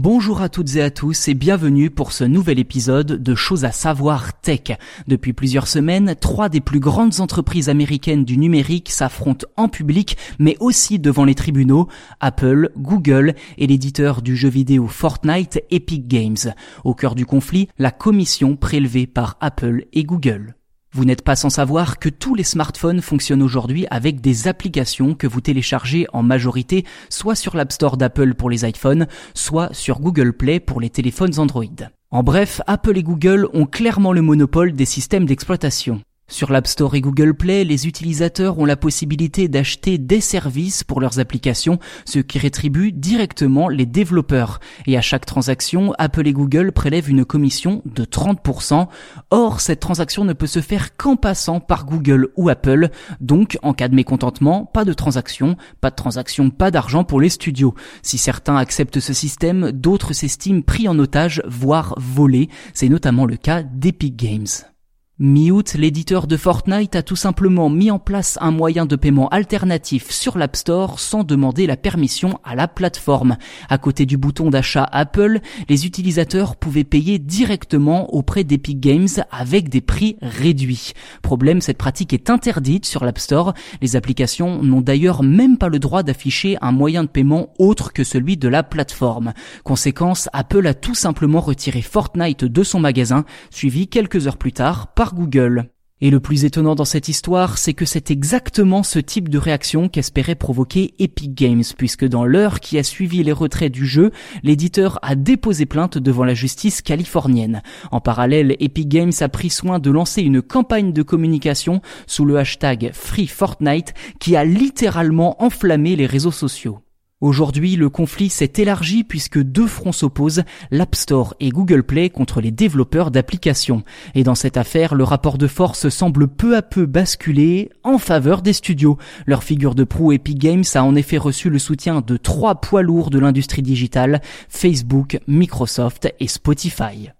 Bonjour à toutes et à tous et bienvenue pour ce nouvel épisode de Choses à savoir tech. Depuis plusieurs semaines, trois des plus grandes entreprises américaines du numérique s'affrontent en public mais aussi devant les tribunaux, Apple, Google et l'éditeur du jeu vidéo Fortnite Epic Games. Au cœur du conflit, la commission prélevée par Apple et Google. Vous n'êtes pas sans savoir que tous les smartphones fonctionnent aujourd'hui avec des applications que vous téléchargez en majorité soit sur l'App Store d'Apple pour les iPhones, soit sur Google Play pour les téléphones Android. En bref, Apple et Google ont clairement le monopole des systèmes d'exploitation. Sur l'App Store et Google Play, les utilisateurs ont la possibilité d'acheter des services pour leurs applications, ce qui rétribue directement les développeurs. Et à chaque transaction, Apple et Google prélèvent une commission de 30%. Or, cette transaction ne peut se faire qu'en passant par Google ou Apple. Donc, en cas de mécontentement, pas de transaction, pas de transaction, pas d'argent pour les studios. Si certains acceptent ce système, d'autres s'estiment pris en otage, voire volés. C'est notamment le cas d'Epic Games. Mi-août, l'éditeur de Fortnite a tout simplement mis en place un moyen de paiement alternatif sur l'App Store sans demander la permission à la plateforme. À côté du bouton d'achat Apple, les utilisateurs pouvaient payer directement auprès d'Epic Games avec des prix réduits. Problème, cette pratique est interdite sur l'App Store. Les applications n'ont d'ailleurs même pas le droit d'afficher un moyen de paiement autre que celui de la plateforme. Conséquence, Apple a tout simplement retiré Fortnite de son magasin, suivi quelques heures plus tard par Google. Et le plus étonnant dans cette histoire, c'est que c'est exactement ce type de réaction qu'espérait provoquer Epic Games, puisque dans l'heure qui a suivi les retraits du jeu, l'éditeur a déposé plainte devant la justice californienne. En parallèle, Epic Games a pris soin de lancer une campagne de communication sous le hashtag Free Fortnite qui a littéralement enflammé les réseaux sociaux. Aujourd'hui, le conflit s'est élargi puisque deux fronts s'opposent, l'App Store et Google Play contre les développeurs d'applications. Et dans cette affaire, le rapport de force semble peu à peu basculer en faveur des studios. Leur figure de proue Epic Games a en effet reçu le soutien de trois poids lourds de l'industrie digitale, Facebook, Microsoft et Spotify.